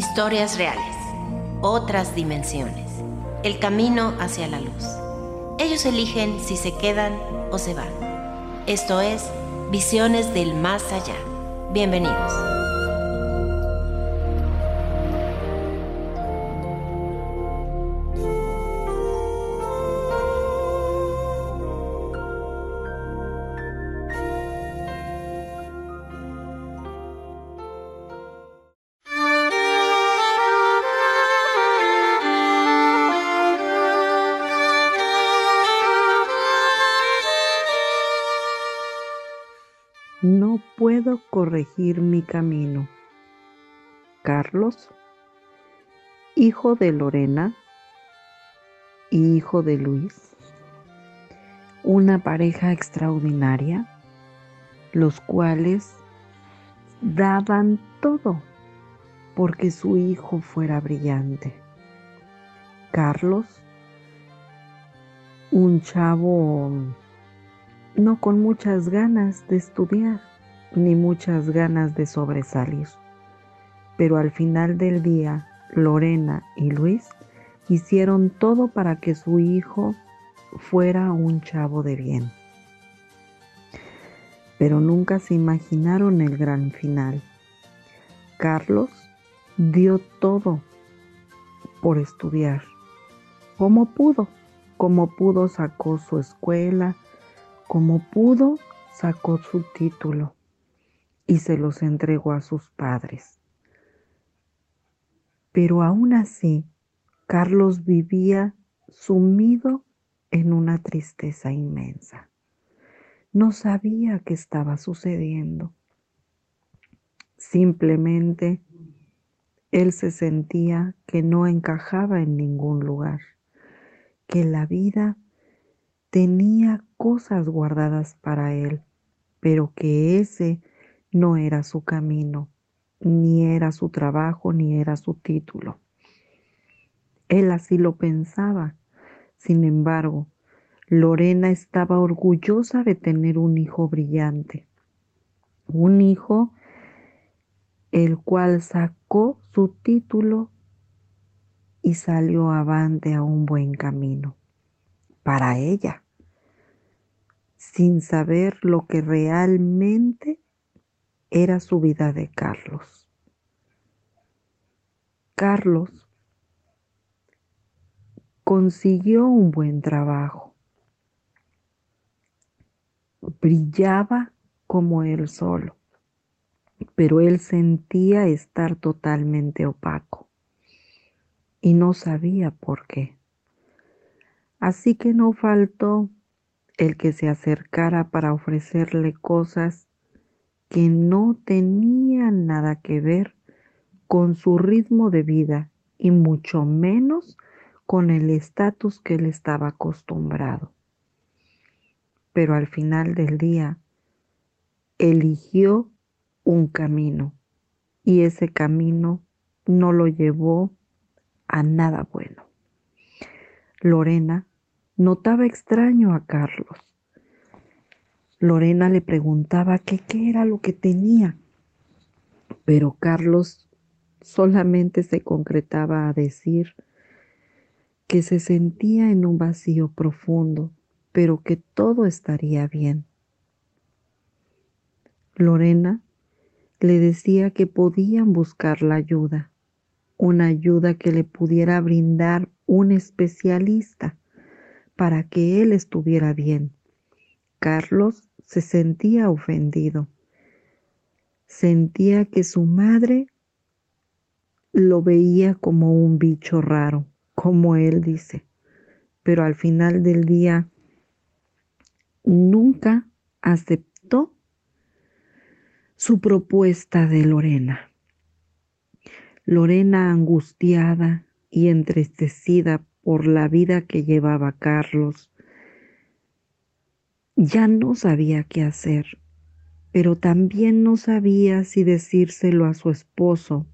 Historias reales. Otras dimensiones. El camino hacia la luz. Ellos eligen si se quedan o se van. Esto es Visiones del Más Allá. Bienvenidos. Corregir mi camino. Carlos, hijo de Lorena y hijo de Luis, una pareja extraordinaria, los cuales daban todo porque su hijo fuera brillante. Carlos, un chavo no con muchas ganas de estudiar ni muchas ganas de sobresalir. Pero al final del día, Lorena y Luis hicieron todo para que su hijo fuera un chavo de bien. Pero nunca se imaginaron el gran final. Carlos dio todo por estudiar. Como pudo, como pudo sacó su escuela, como pudo, sacó su título y se los entregó a sus padres. Pero aún así, Carlos vivía sumido en una tristeza inmensa. No sabía qué estaba sucediendo. Simplemente él se sentía que no encajaba en ningún lugar, que la vida tenía cosas guardadas para él, pero que ese no era su camino, ni era su trabajo, ni era su título. Él así lo pensaba. Sin embargo, Lorena estaba orgullosa de tener un hijo brillante, un hijo el cual sacó su título y salió avante a un buen camino para ella, sin saber lo que realmente era su vida de Carlos. Carlos consiguió un buen trabajo. Brillaba como él solo, pero él sentía estar totalmente opaco y no sabía por qué. Así que no faltó el que se acercara para ofrecerle cosas que no tenían nada que ver con su ritmo de vida y mucho menos con el estatus que él estaba acostumbrado. Pero al final del día eligió un camino y ese camino no lo llevó a nada bueno. Lorena Notaba extraño a Carlos. Lorena le preguntaba qué era lo que tenía, pero Carlos solamente se concretaba a decir que se sentía en un vacío profundo, pero que todo estaría bien. Lorena le decía que podían buscar la ayuda, una ayuda que le pudiera brindar un especialista para que él estuviera bien. Carlos se sentía ofendido. Sentía que su madre lo veía como un bicho raro, como él dice. Pero al final del día nunca aceptó su propuesta de Lorena. Lorena, angustiada y entristecida por la vida que llevaba Carlos, ya no sabía qué hacer, pero también no sabía si decírselo a su esposo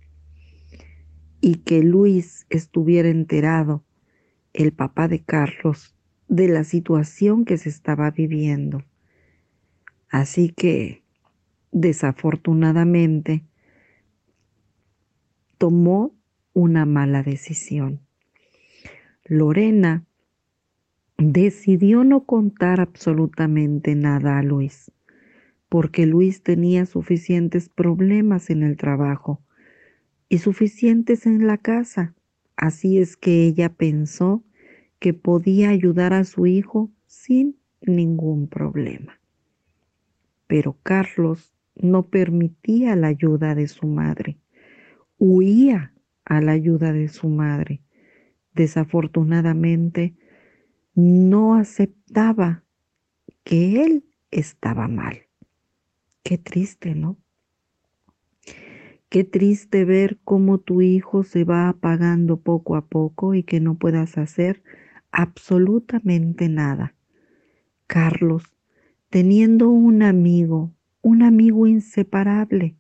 y que Luis estuviera enterado, el papá de Carlos, de la situación que se estaba viviendo. Así que, desafortunadamente, tomó una mala decisión. Lorena decidió no contar absolutamente nada a Luis, porque Luis tenía suficientes problemas en el trabajo y suficientes en la casa. Así es que ella pensó que podía ayudar a su hijo sin ningún problema. Pero Carlos no permitía la ayuda de su madre, huía a la ayuda de su madre. Desafortunadamente, no aceptaba que él estaba mal. Qué triste, ¿no? Qué triste ver cómo tu hijo se va apagando poco a poco y que no puedas hacer absolutamente nada. Carlos, teniendo un amigo, un amigo inseparable,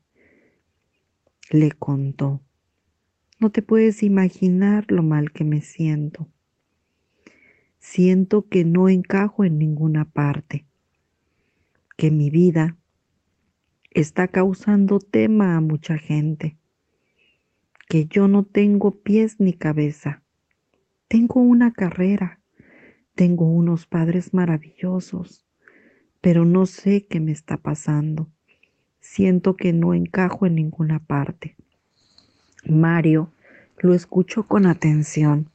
le contó. No te puedes imaginar lo mal que me siento. Siento que no encajo en ninguna parte, que mi vida está causando tema a mucha gente, que yo no tengo pies ni cabeza. Tengo una carrera, tengo unos padres maravillosos, pero no sé qué me está pasando. Siento que no encajo en ninguna parte. Mario lo escuchó con atención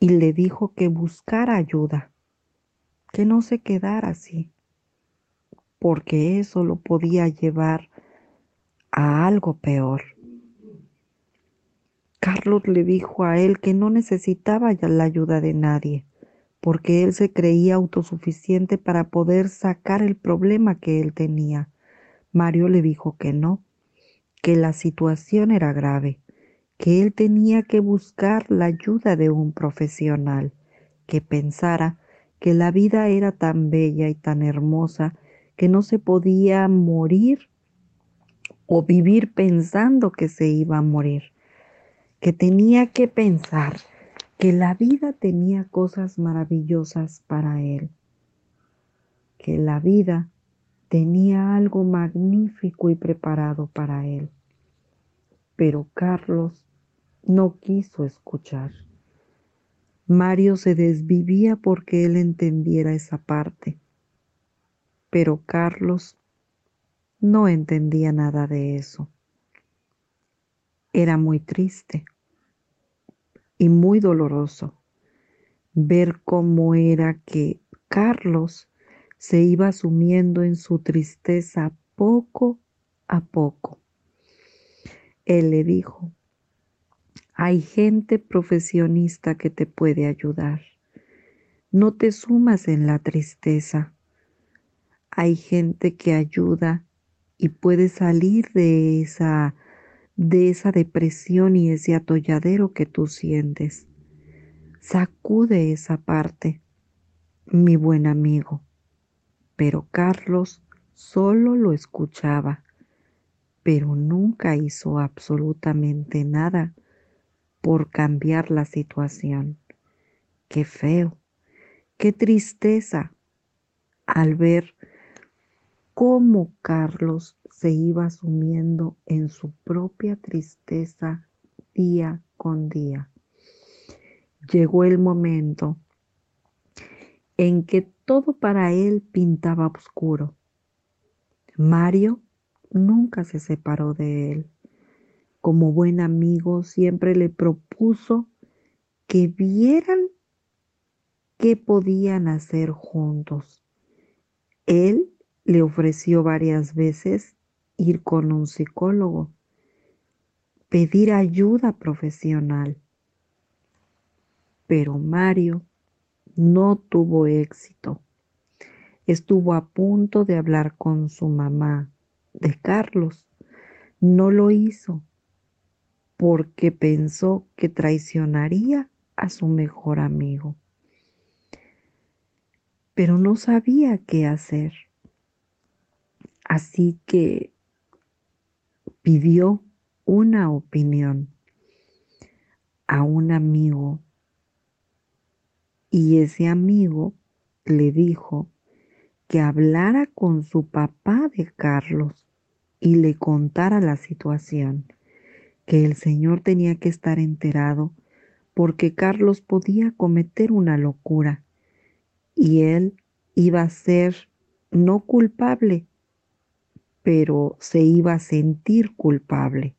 y le dijo que buscara ayuda, que no se quedara así, porque eso lo podía llevar a algo peor. Carlos le dijo a él que no necesitaba ya la ayuda de nadie, porque él se creía autosuficiente para poder sacar el problema que él tenía. Mario le dijo que no, que la situación era grave, que él tenía que buscar la ayuda de un profesional, que pensara que la vida era tan bella y tan hermosa que no se podía morir o vivir pensando que se iba a morir, que tenía que pensar que la vida tenía cosas maravillosas para él, que la vida tenía algo magnífico y preparado para él. Pero Carlos no quiso escuchar. Mario se desvivía porque él entendiera esa parte pero Carlos no entendía nada de eso. Era muy triste y muy doloroso ver cómo era que Carlos se iba sumiendo en su tristeza poco a poco. Él le dijo, hay gente profesionista que te puede ayudar. No te sumas en la tristeza hay gente que ayuda y puede salir de esa de esa depresión y ese atolladero que tú sientes. Sacude esa parte, mi buen amigo. Pero Carlos solo lo escuchaba, pero nunca hizo absolutamente nada por cambiar la situación. Qué feo, qué tristeza al ver cómo Carlos se iba sumiendo en su propia tristeza día con día. llegó el momento en que todo para él pintaba oscuro. Mario nunca se separó de él. Como buen amigo siempre le propuso que vieran qué podían hacer juntos. Él le ofreció varias veces ir con un psicólogo, pedir ayuda profesional. Pero Mario no tuvo éxito. Estuvo a punto de hablar con su mamá de Carlos. No lo hizo porque pensó que traicionaría a su mejor amigo. Pero no sabía qué hacer. Así que pidió una opinión a un amigo y ese amigo le dijo que hablara con su papá de Carlos y le contara la situación, que el Señor tenía que estar enterado porque Carlos podía cometer una locura y él iba a ser no culpable, pero se iba a sentir culpable.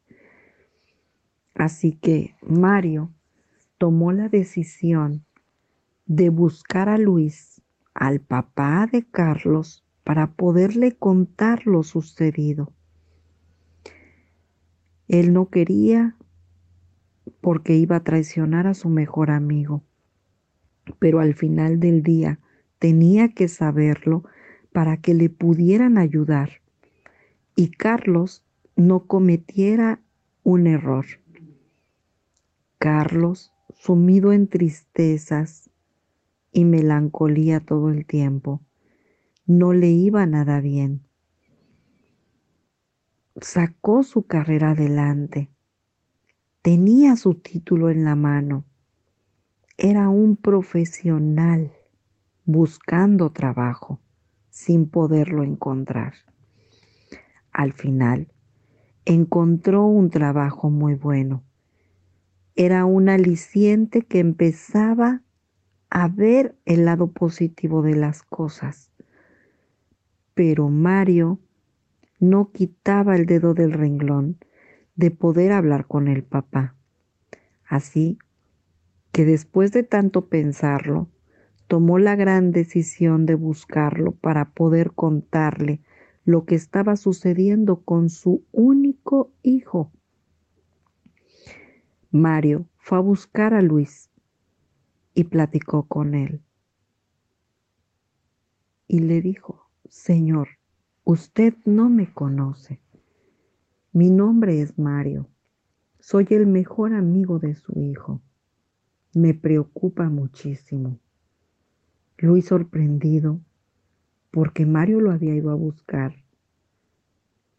Así que Mario tomó la decisión de buscar a Luis, al papá de Carlos, para poderle contar lo sucedido. Él no quería porque iba a traicionar a su mejor amigo, pero al final del día tenía que saberlo para que le pudieran ayudar y Carlos no cometiera un error. Carlos, sumido en tristezas y melancolía todo el tiempo, no le iba nada bien. Sacó su carrera adelante. Tenía su título en la mano. Era un profesional buscando trabajo sin poderlo encontrar. Al final, encontró un trabajo muy bueno. Era un aliciente que empezaba a ver el lado positivo de las cosas. Pero Mario no quitaba el dedo del renglón de poder hablar con el papá. Así que después de tanto pensarlo, tomó la gran decisión de buscarlo para poder contarle lo que estaba sucediendo con su único hijo. Mario fue a buscar a Luis y platicó con él. Y le dijo, Señor, usted no me conoce. Mi nombre es Mario. Soy el mejor amigo de su hijo. Me preocupa muchísimo. Luis sorprendido porque Mario lo había ido a buscar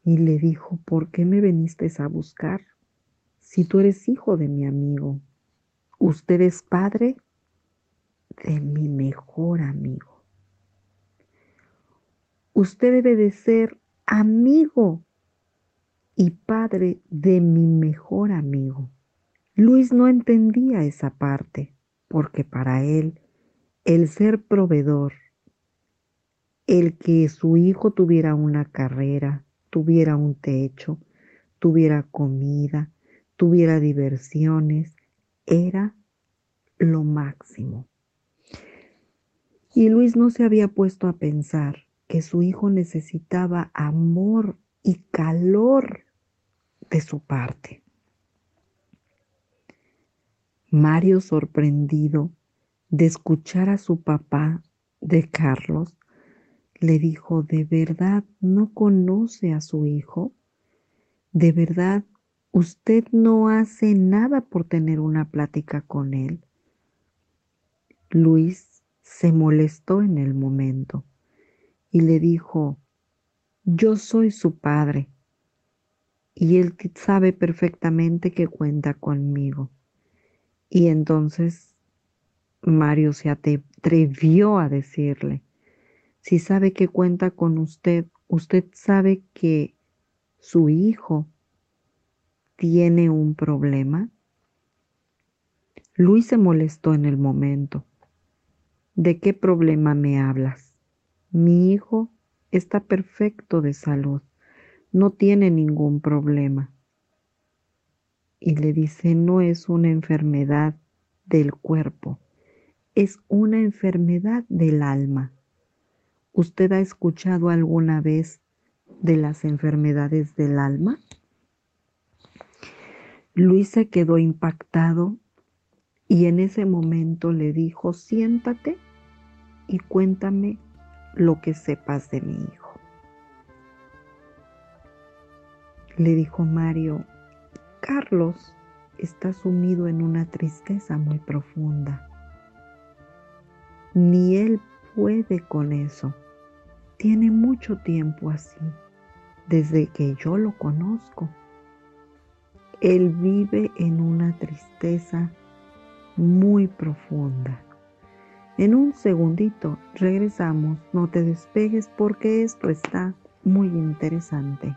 y le dijo, ¿por qué me viniste a buscar? Si tú eres hijo de mi amigo, usted es padre de mi mejor amigo. Usted debe de ser amigo y padre de mi mejor amigo. Luis no entendía esa parte porque para él el ser proveedor, el que su hijo tuviera una carrera, tuviera un techo, tuviera comida, tuviera diversiones, era lo máximo. Y Luis no se había puesto a pensar que su hijo necesitaba amor y calor de su parte. Mario, sorprendido, de escuchar a su papá de Carlos, le dijo, ¿de verdad no conoce a su hijo? ¿De verdad usted no hace nada por tener una plática con él? Luis se molestó en el momento y le dijo, yo soy su padre y él sabe perfectamente que cuenta conmigo. Y entonces Mario se atrevió a decirle, si sabe que cuenta con usted, usted sabe que su hijo tiene un problema. Luis se molestó en el momento. ¿De qué problema me hablas? Mi hijo está perfecto de salud, no tiene ningún problema. Y le dice, no es una enfermedad del cuerpo, es una enfermedad del alma. ¿Usted ha escuchado alguna vez de las enfermedades del alma? Luis se quedó impactado y en ese momento le dijo, siéntate y cuéntame lo que sepas de mi hijo. Le dijo Mario, Carlos está sumido en una tristeza muy profunda. Ni él puede con eso. Tiene mucho tiempo así, desde que yo lo conozco. Él vive en una tristeza muy profunda. En un segundito regresamos, no te despegues porque esto está muy interesante.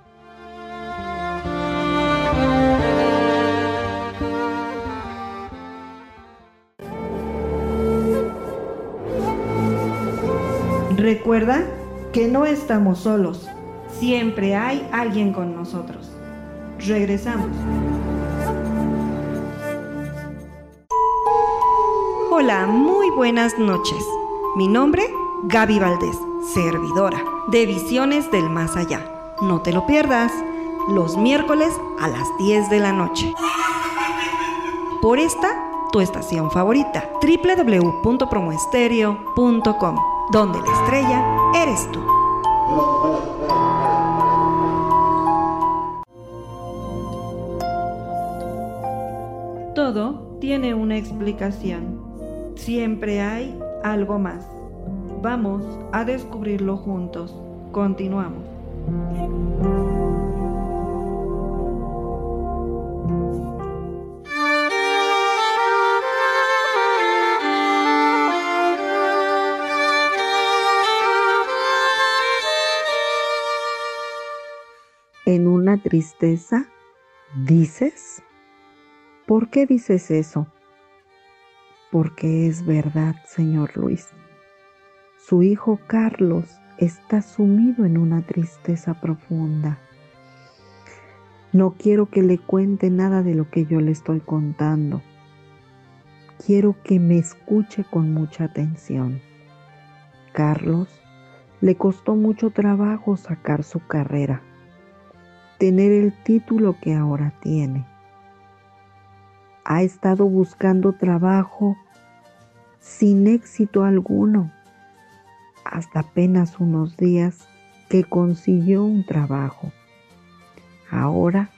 Recuerda que no estamos solos, siempre hay alguien con nosotros. Regresamos. Hola, muy buenas noches. Mi nombre, Gaby Valdés, servidora de Visiones del Más Allá. No te lo pierdas, los miércoles a las 10 de la noche. Por esta, tu estación favorita, www.promoestereo.com, donde la estrella eres tú. Todo tiene una explicación. Siempre hay algo más. Vamos a descubrirlo juntos. Continuamos. En una tristeza, dices. ¿Por qué dices eso? Porque es verdad, señor Luis. Su hijo Carlos está sumido en una tristeza profunda. No quiero que le cuente nada de lo que yo le estoy contando. Quiero que me escuche con mucha atención. Carlos le costó mucho trabajo sacar su carrera, tener el título que ahora tiene ha estado buscando trabajo sin éxito alguno, hasta apenas unos días que consiguió un trabajo. Ahora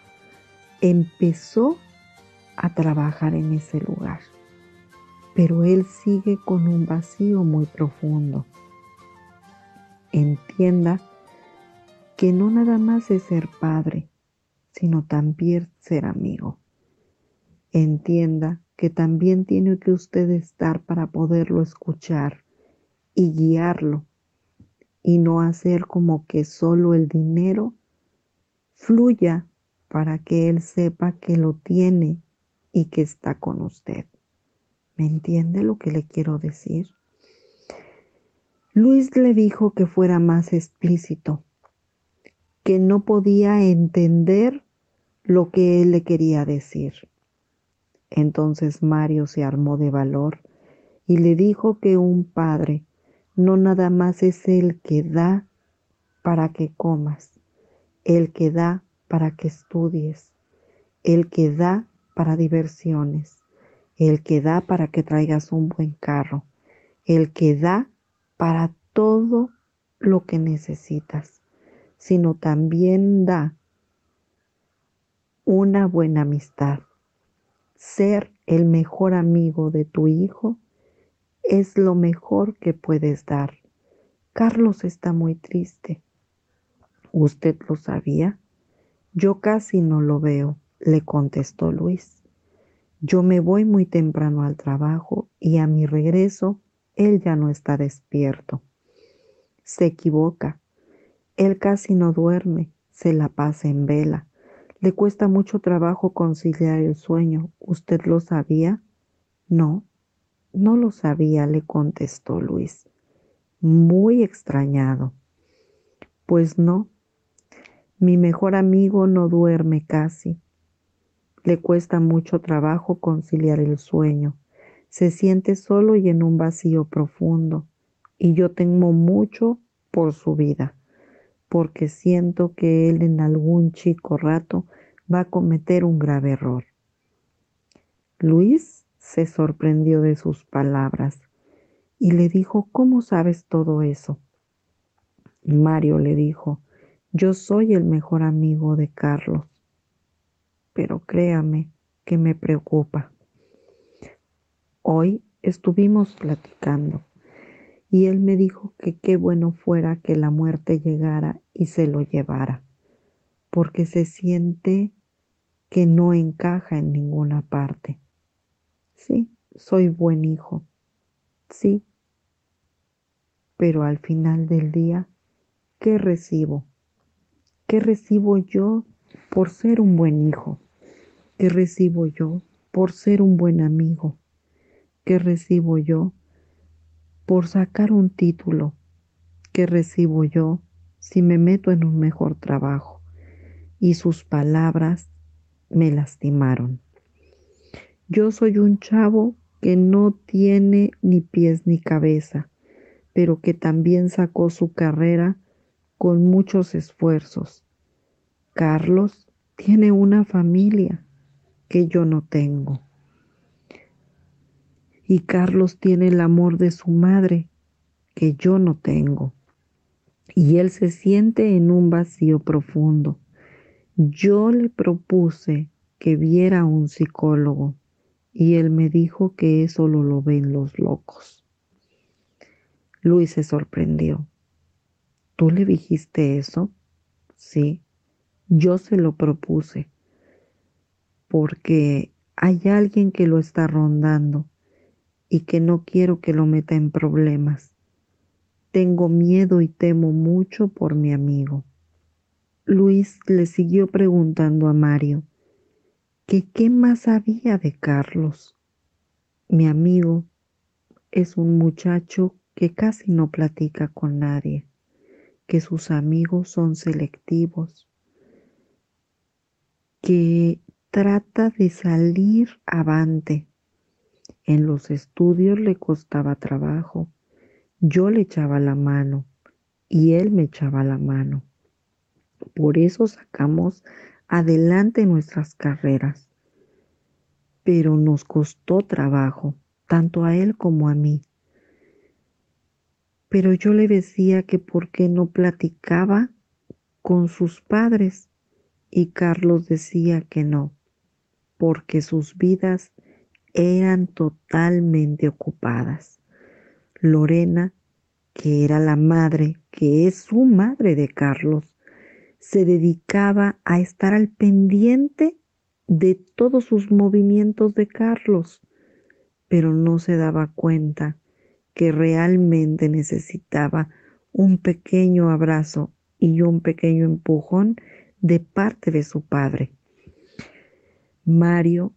empezó a trabajar en ese lugar, pero él sigue con un vacío muy profundo. Entienda que no nada más es ser padre, sino también ser amigo entienda que también tiene que usted estar para poderlo escuchar y guiarlo y no hacer como que solo el dinero fluya para que él sepa que lo tiene y que está con usted. ¿Me entiende lo que le quiero decir? Luis le dijo que fuera más explícito, que no podía entender lo que él le quería decir. Entonces Mario se armó de valor y le dijo que un padre no nada más es el que da para que comas, el que da para que estudies, el que da para diversiones, el que da para que traigas un buen carro, el que da para todo lo que necesitas, sino también da una buena amistad ser el mejor amigo de tu hijo es lo mejor que puedes dar. Carlos está muy triste. ¿Usted lo sabía? Yo casi no lo veo, le contestó Luis. Yo me voy muy temprano al trabajo y a mi regreso él ya no está despierto. Se equivoca. Él casi no duerme, se la pasa en vela. Le cuesta mucho trabajo conciliar el sueño. ¿Usted lo sabía? No, no lo sabía, le contestó Luis, muy extrañado. Pues no, mi mejor amigo no duerme casi. Le cuesta mucho trabajo conciliar el sueño. Se siente solo y en un vacío profundo. Y yo temo mucho por su vida, porque siento que él en algún chico rato va a cometer un grave error. Luis se sorprendió de sus palabras y le dijo, ¿cómo sabes todo eso? Mario le dijo, yo soy el mejor amigo de Carlos, pero créame que me preocupa. Hoy estuvimos platicando y él me dijo que qué bueno fuera que la muerte llegara y se lo llevara, porque se siente que no encaja en ninguna parte. Sí, soy buen hijo. Sí. Pero al final del día, ¿qué recibo? ¿Qué recibo yo por ser un buen hijo? ¿Qué recibo yo por ser un buen amigo? ¿Qué recibo yo por sacar un título? ¿Qué recibo yo si me meto en un mejor trabajo? Y sus palabras me lastimaron. Yo soy un chavo que no tiene ni pies ni cabeza, pero que también sacó su carrera con muchos esfuerzos. Carlos tiene una familia que yo no tengo. Y Carlos tiene el amor de su madre que yo no tengo. Y él se siente en un vacío profundo. Yo le propuse que viera a un psicólogo y él me dijo que eso lo ven los locos. Luis se sorprendió. ¿Tú le dijiste eso? Sí, yo se lo propuse, porque hay alguien que lo está rondando y que no quiero que lo meta en problemas. Tengo miedo y temo mucho por mi amigo. Luis le siguió preguntando a Mario que qué más había de Carlos. Mi amigo es un muchacho que casi no platica con nadie, que sus amigos son selectivos, que trata de salir avante. En los estudios le costaba trabajo. Yo le echaba la mano y él me echaba la mano. Por eso sacamos adelante nuestras carreras. Pero nos costó trabajo, tanto a él como a mí. Pero yo le decía que por qué no platicaba con sus padres y Carlos decía que no, porque sus vidas eran totalmente ocupadas. Lorena, que era la madre, que es su madre de Carlos, se dedicaba a estar al pendiente de todos sus movimientos de Carlos, pero no se daba cuenta que realmente necesitaba un pequeño abrazo y un pequeño empujón de parte de su padre. Mario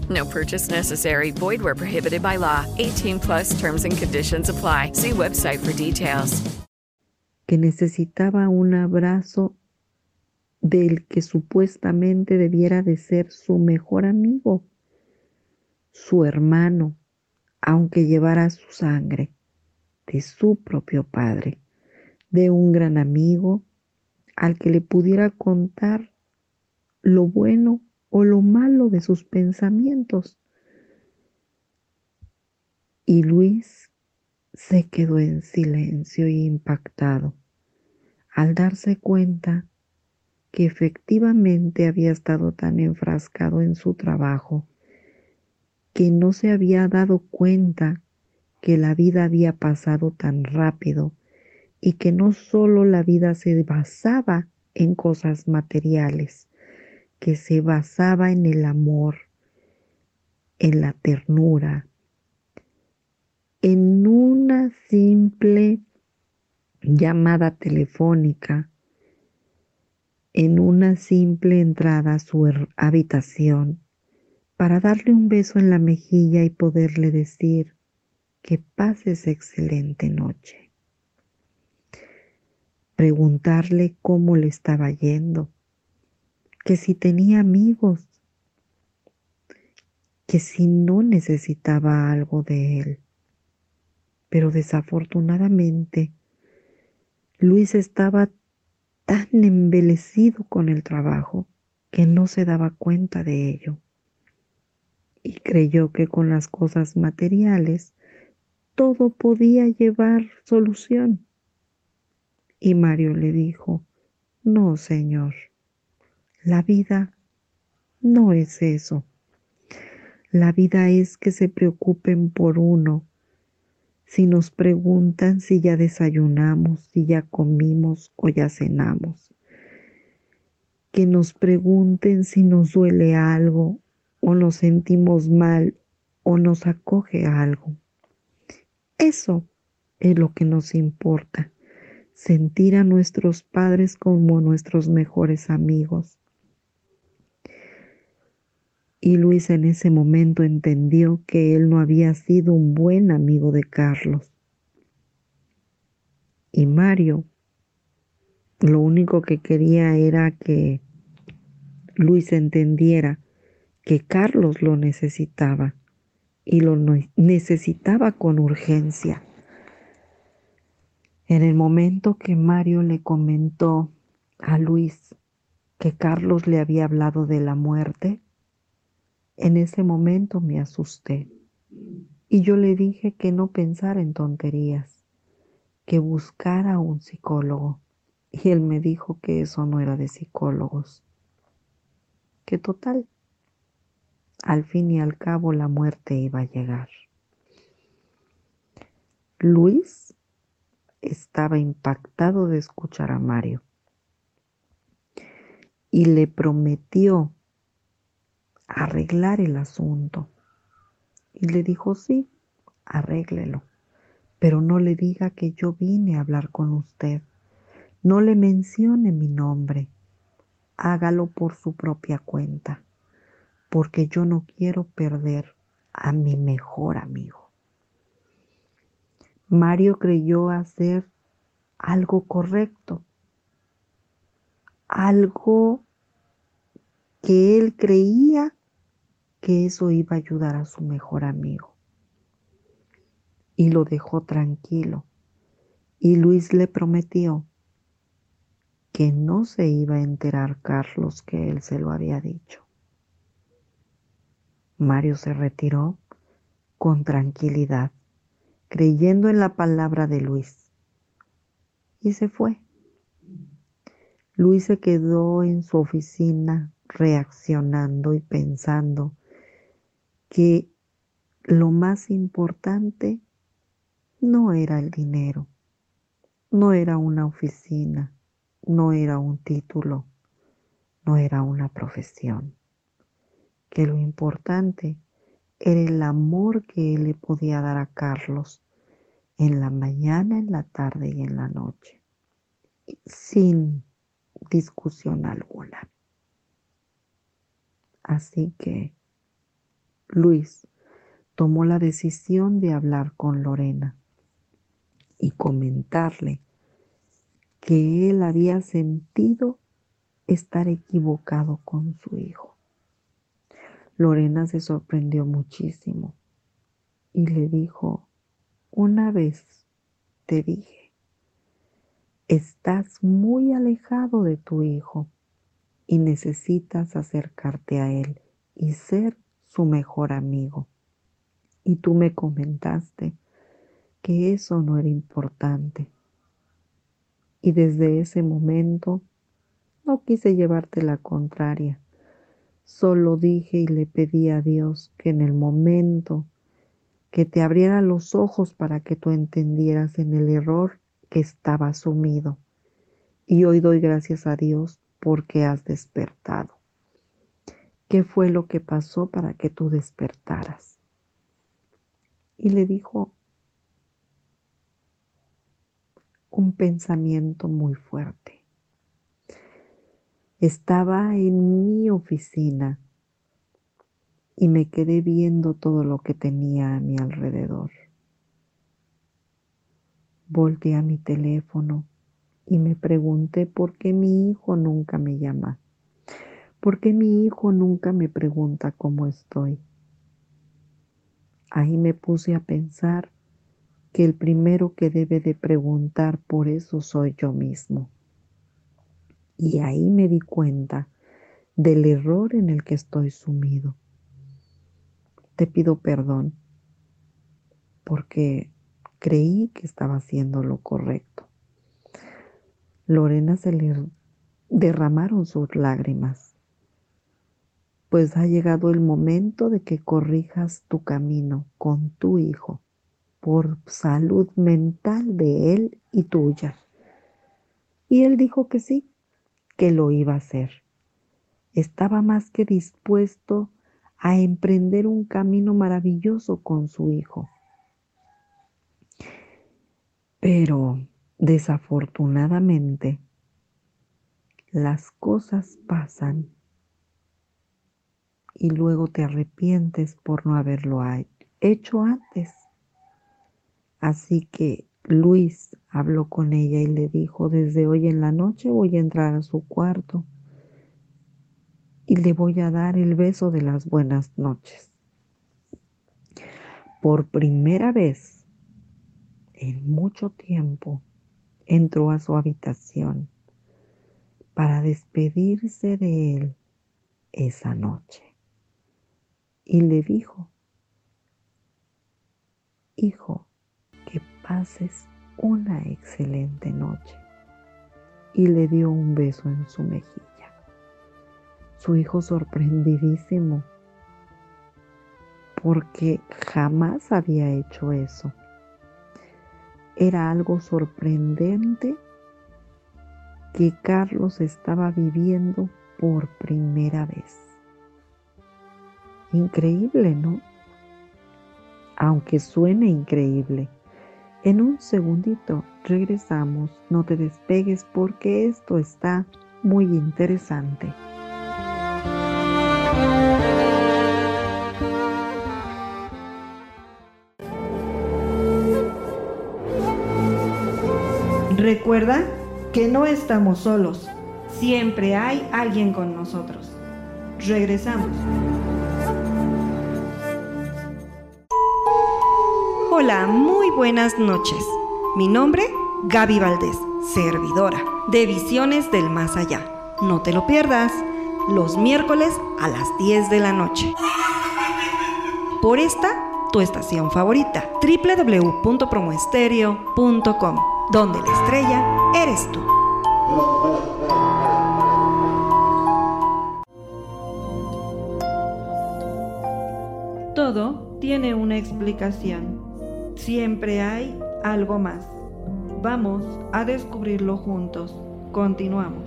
No purchase necessary. Void where prohibited by law. 18 plus terms and conditions apply. See website for details. Que necesitaba un abrazo del que supuestamente debiera de ser su mejor amigo, su hermano, aunque llevara su sangre, de su propio padre, de un gran amigo al que le pudiera contar lo bueno o lo malo de sus pensamientos. Y Luis se quedó en silencio y impactado al darse cuenta que efectivamente había estado tan enfrascado en su trabajo que no se había dado cuenta que la vida había pasado tan rápido y que no solo la vida se basaba en cosas materiales, que se basaba en el amor, en la ternura, en una simple llamada telefónica, en una simple entrada a su habitación, para darle un beso en la mejilla y poderle decir que pases excelente noche. Preguntarle cómo le estaba yendo, que si tenía amigos, que si no necesitaba algo de él. Pero desafortunadamente, Luis estaba tan embelecido con el trabajo que no se daba cuenta de ello y creyó que con las cosas materiales todo podía llevar solución. Y Mario le dijo, no, señor, la vida no es eso. La vida es que se preocupen por uno. Si nos preguntan si ya desayunamos, si ya comimos o ya cenamos. Que nos pregunten si nos duele algo o nos sentimos mal o nos acoge algo. Eso es lo que nos importa, sentir a nuestros padres como nuestros mejores amigos y Luis en ese momento entendió que él no había sido un buen amigo de Carlos. Y Mario lo único que quería era que Luis entendiera que Carlos lo necesitaba y lo necesitaba con urgencia. En el momento que Mario le comentó a Luis que Carlos le había hablado de la muerte, en ese momento me asusté y yo le dije que no pensara en tonterías, que buscara un psicólogo. Y él me dijo que eso no era de psicólogos, que total, al fin y al cabo la muerte iba a llegar. Luis estaba impactado de escuchar a Mario y le prometió arreglar el asunto. Y le dijo, sí, arréglelo, pero no le diga que yo vine a hablar con usted. No le mencione mi nombre. Hágalo por su propia cuenta, porque yo no quiero perder a mi mejor amigo. Mario creyó hacer algo correcto, algo que él creía que eso iba a ayudar a su mejor amigo. Y lo dejó tranquilo. Y Luis le prometió que no se iba a enterar Carlos que él se lo había dicho. Mario se retiró con tranquilidad, creyendo en la palabra de Luis. Y se fue. Luis se quedó en su oficina reaccionando y pensando que lo más importante no era el dinero, no era una oficina, no era un título, no era una profesión, que lo importante era el amor que él le podía dar a Carlos en la mañana, en la tarde y en la noche, sin discusión alguna. Así que Luis tomó la decisión de hablar con Lorena y comentarle que él había sentido estar equivocado con su hijo. Lorena se sorprendió muchísimo y le dijo, una vez te dije, estás muy alejado de tu hijo y necesitas acercarte a él y ser su mejor amigo. Y tú me comentaste que eso no era importante. Y desde ese momento no quise llevarte la contraria. Solo dije y le pedí a Dios que en el momento que te abriera los ojos para que tú entendieras en el error que estaba sumido. Y hoy doy gracias a Dios porque has despertado. ¿Qué fue lo que pasó para que tú despertaras? Y le dijo un pensamiento muy fuerte. Estaba en mi oficina y me quedé viendo todo lo que tenía a mi alrededor. Volteé a mi teléfono y me pregunté por qué mi hijo nunca me llama, por qué mi hijo nunca me pregunta cómo estoy. Ahí me puse a pensar que el primero que debe de preguntar por eso soy yo mismo. Y ahí me di cuenta del error en el que estoy sumido te pido perdón porque creí que estaba haciendo lo correcto. Lorena se le derramaron sus lágrimas, pues ha llegado el momento de que corrijas tu camino con tu hijo por salud mental de él y tuya. Y él dijo que sí, que lo iba a hacer. Estaba más que dispuesto a emprender un camino maravilloso con su hijo. Pero desafortunadamente las cosas pasan y luego te arrepientes por no haberlo hecho antes. Así que Luis habló con ella y le dijo, desde hoy en la noche voy a entrar a su cuarto y le voy a dar el beso de las buenas noches. Por primera vez en mucho tiempo entró a su habitación para despedirse de él esa noche y le dijo, hijo, que pases una excelente noche y le dio un beso en su mejilla su hijo sorprendidísimo, porque jamás había hecho eso. Era algo sorprendente que Carlos estaba viviendo por primera vez. Increíble, ¿no? Aunque suene increíble. En un segundito regresamos, no te despegues porque esto está muy interesante. Recuerda que no estamos solos, siempre hay alguien con nosotros. Regresamos. Hola, muy buenas noches. Mi nombre, Gaby Valdés, servidora de Visiones del Más Allá. No te lo pierdas, los miércoles a las 10 de la noche. Por esta, tu estación favorita, www.promoestereo.com donde la estrella eres tú. Todo tiene una explicación. Siempre hay algo más. Vamos a descubrirlo juntos. Continuamos.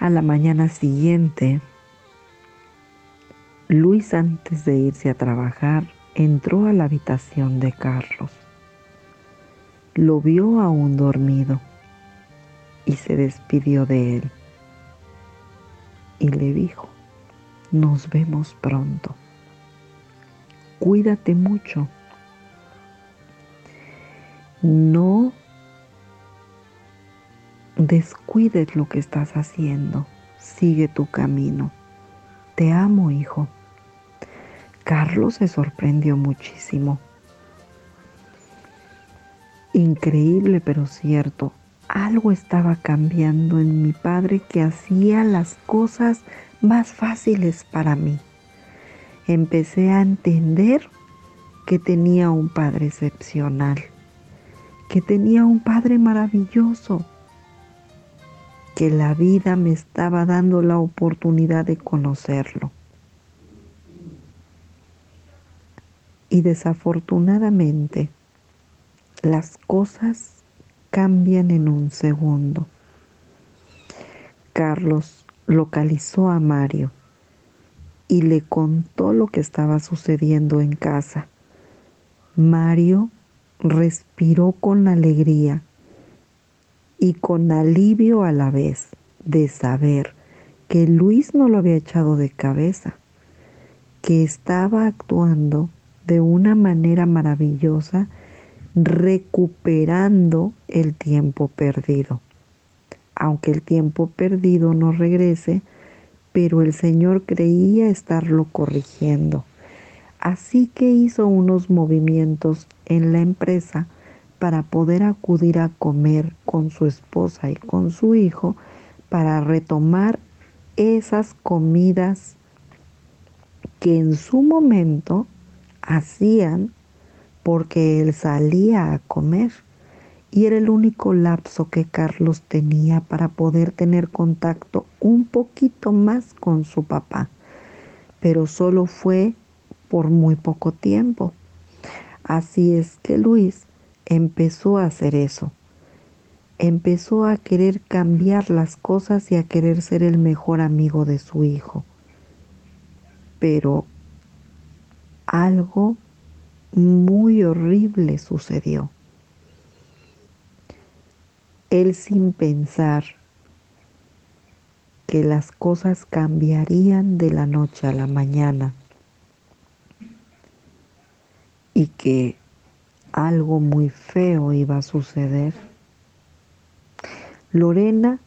A la mañana siguiente, Luis antes de irse a trabajar entró a la habitación de Carlos. Lo vio aún dormido y se despidió de él. Y le dijo, nos vemos pronto. Cuídate mucho. No descuides lo que estás haciendo, sigue tu camino. Te amo, hijo. Carlos se sorprendió muchísimo. Increíble pero cierto, algo estaba cambiando en mi padre que hacía las cosas más fáciles para mí. Empecé a entender que tenía un padre excepcional, que tenía un padre maravilloso, que la vida me estaba dando la oportunidad de conocerlo. Y desafortunadamente, las cosas cambian en un segundo. Carlos localizó a Mario y le contó lo que estaba sucediendo en casa. Mario respiró con alegría y con alivio a la vez de saber que Luis no lo había echado de cabeza, que estaba actuando de una manera maravillosa, recuperando el tiempo perdido. Aunque el tiempo perdido no regrese, pero el Señor creía estarlo corrigiendo. Así que hizo unos movimientos en la empresa para poder acudir a comer con su esposa y con su hijo para retomar esas comidas que en su momento hacían porque él salía a comer y era el único lapso que Carlos tenía para poder tener contacto un poquito más con su papá, pero solo fue por muy poco tiempo. Así es que Luis empezó a hacer eso. Empezó a querer cambiar las cosas y a querer ser el mejor amigo de su hijo. Pero algo muy horrible sucedió él sin pensar que las cosas cambiarían de la noche a la mañana y que algo muy feo iba a suceder. Lorena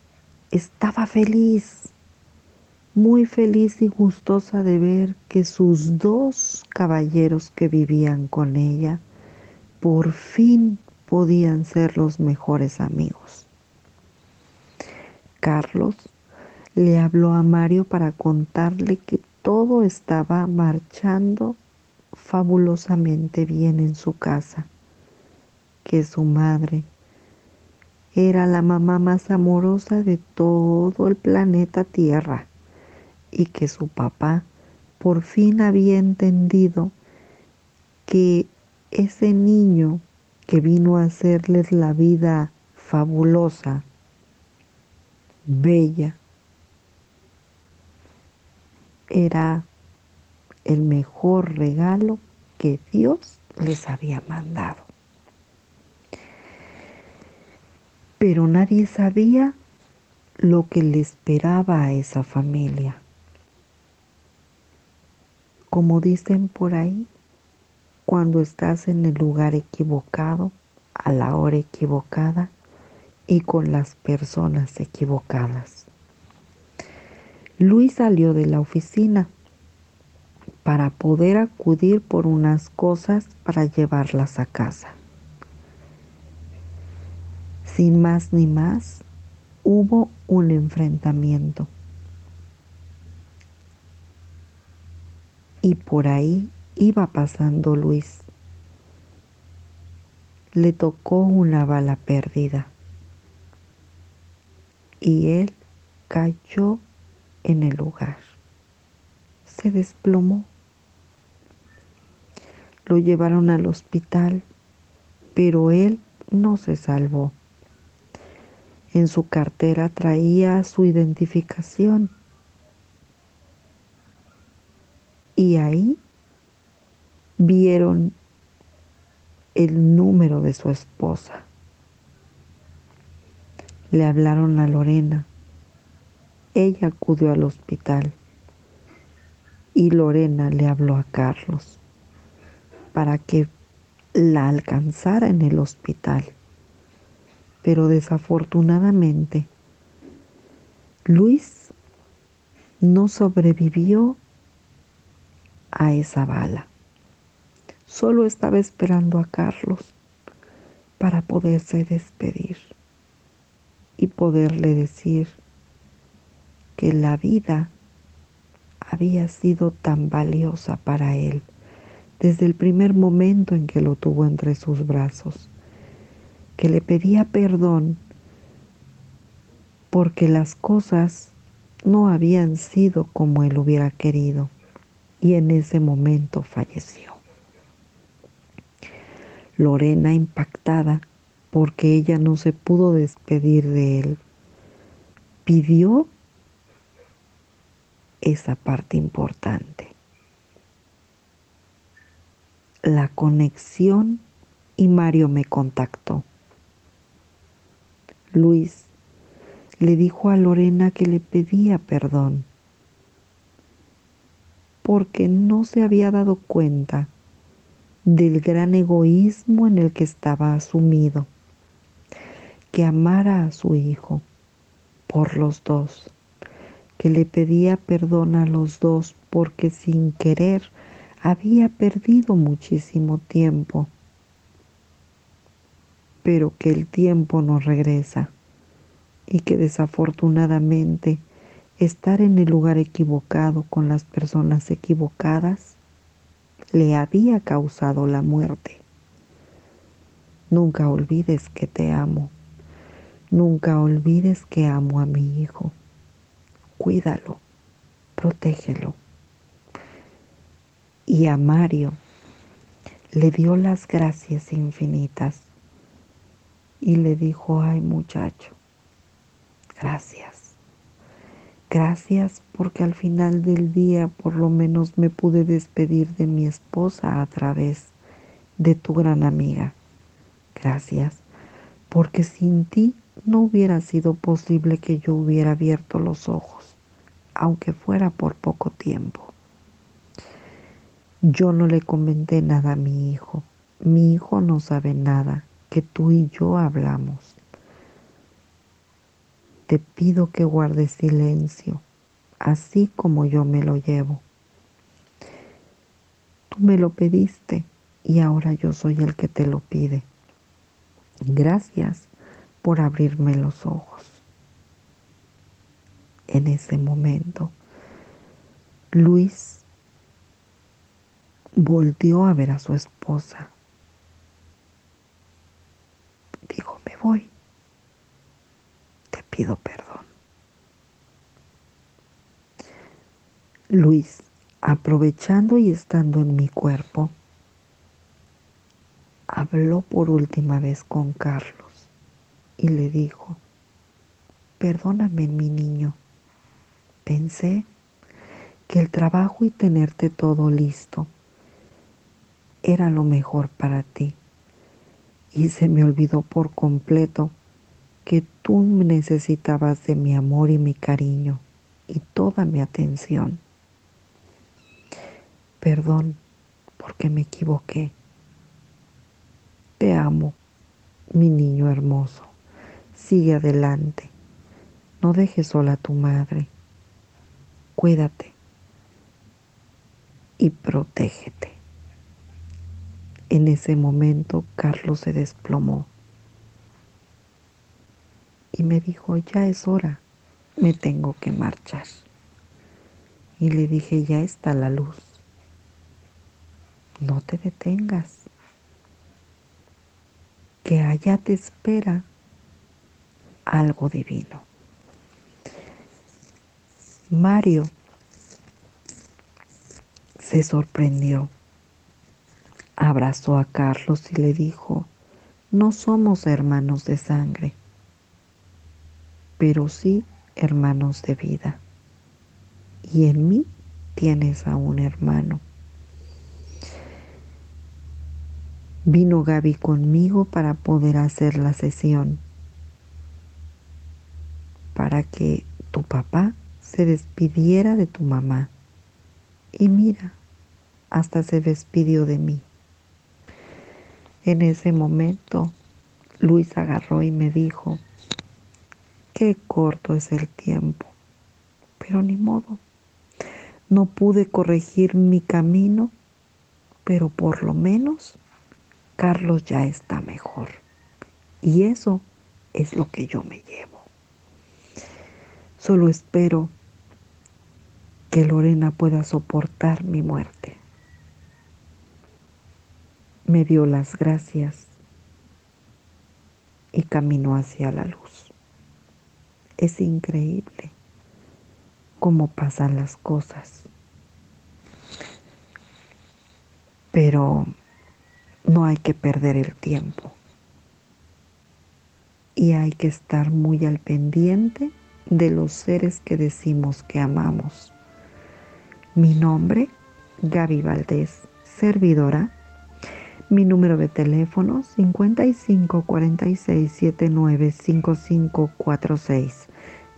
estaba feliz, muy feliz y gustosa de ver que sus dos caballeros que vivían con ella por fin podían ser los mejores amigos. Carlos le habló a Mario para contarle que todo estaba marchando fabulosamente bien en su casa, que su madre era la mamá más amorosa de todo el planeta Tierra y que su papá por fin había entendido que ese niño que vino a hacerles la vida fabulosa, bella, era el mejor regalo que Dios les había mandado. Pero nadie sabía lo que le esperaba a esa familia. Como dicen por ahí, cuando estás en el lugar equivocado, a la hora equivocada y con las personas equivocadas. Luis salió de la oficina para poder acudir por unas cosas para llevarlas a casa. Sin más ni más, hubo un enfrentamiento. Y por ahí iba pasando Luis. Le tocó una bala perdida y él cayó en el lugar. Se desplomó. Lo llevaron al hospital, pero él no se salvó. En su cartera traía su identificación. Y ahí vieron el número de su esposa. Le hablaron a Lorena. Ella acudió al hospital y Lorena le habló a Carlos para que la alcanzara en el hospital. Pero desafortunadamente, Luis no sobrevivió a esa bala. Solo estaba esperando a Carlos para poderse despedir y poderle decir que la vida había sido tan valiosa para él, desde el primer momento en que lo tuvo entre sus brazos, que le pedía perdón porque las cosas no habían sido como él hubiera querido y en ese momento falleció. Lorena impactada porque ella no se pudo despedir de él, pidió esa parte importante. La conexión y Mario me contactó. Luis le dijo a Lorena que le pedía perdón porque no se había dado cuenta del gran egoísmo en el que estaba sumido, que amara a su hijo por los dos, que le pedía perdón a los dos porque sin querer había perdido muchísimo tiempo, pero que el tiempo no regresa y que desafortunadamente estar en el lugar equivocado con las personas equivocadas le había causado la muerte. Nunca olvides que te amo. Nunca olvides que amo a mi hijo. Cuídalo, protégelo. Y a Mario le dio las gracias infinitas y le dijo, ay muchacho, gracias. Gracias porque al final del día por lo menos me pude despedir de mi esposa a través de tu gran amiga. Gracias porque sin ti no hubiera sido posible que yo hubiera abierto los ojos, aunque fuera por poco tiempo. Yo no le comenté nada a mi hijo. Mi hijo no sabe nada que tú y yo hablamos te pido que guardes silencio, así como yo me lo llevo. Tú me lo pediste y ahora yo soy el que te lo pide. Gracias por abrirme los ojos. En ese momento, Luis volvió a ver a su esposa. Dijo, me voy pido perdón. Luis, aprovechando y estando en mi cuerpo, habló por última vez con Carlos y le dijo, perdóname mi niño, pensé que el trabajo y tenerte todo listo era lo mejor para ti y se me olvidó por completo que tú necesitabas de mi amor y mi cariño y toda mi atención. Perdón porque me equivoqué. Te amo, mi niño hermoso. Sigue adelante. No dejes sola a tu madre. Cuídate y protégete. En ese momento Carlos se desplomó y me dijo, ya es hora, me tengo que marchar. Y le dije, ya está la luz, no te detengas, que allá te espera algo divino. Mario se sorprendió, abrazó a Carlos y le dijo, no somos hermanos de sangre pero sí hermanos de vida. Y en mí tienes a un hermano. Vino Gaby conmigo para poder hacer la sesión, para que tu papá se despidiera de tu mamá. Y mira, hasta se despidió de mí. En ese momento, Luis agarró y me dijo, Qué corto es el tiempo, pero ni modo. No pude corregir mi camino, pero por lo menos Carlos ya está mejor. Y eso es lo que yo me llevo. Solo espero que Lorena pueda soportar mi muerte. me dio las gracias y caminó hacia la luz. Es increíble cómo pasan las cosas. Pero no hay que perder el tiempo. Y hay que estar muy al pendiente de los seres que decimos que amamos. Mi nombre, Gaby Valdés, servidora. Mi número de teléfono 55 46 79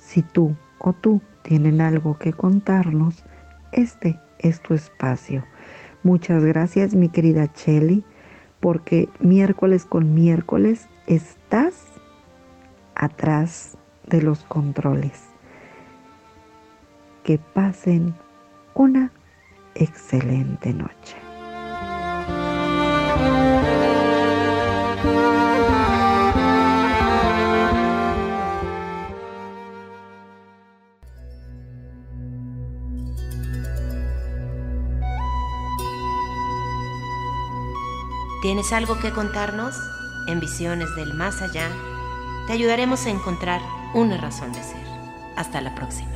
Si tú o tú tienen algo que contarnos, este es tu espacio. Muchas gracias, mi querida Chelly, porque miércoles con miércoles estás atrás de los controles. Que pasen una excelente noche. ¿Tienes algo que contarnos? En Visiones del Más Allá, te ayudaremos a encontrar una razón de ser. Hasta la próxima.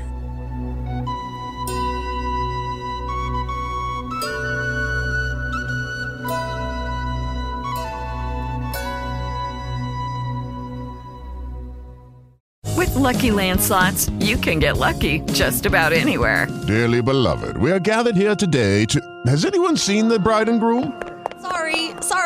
With lucky landslots, you can get lucky just about anywhere. Dearly beloved, we are gathered here today to. Has anyone seen the bride and groom?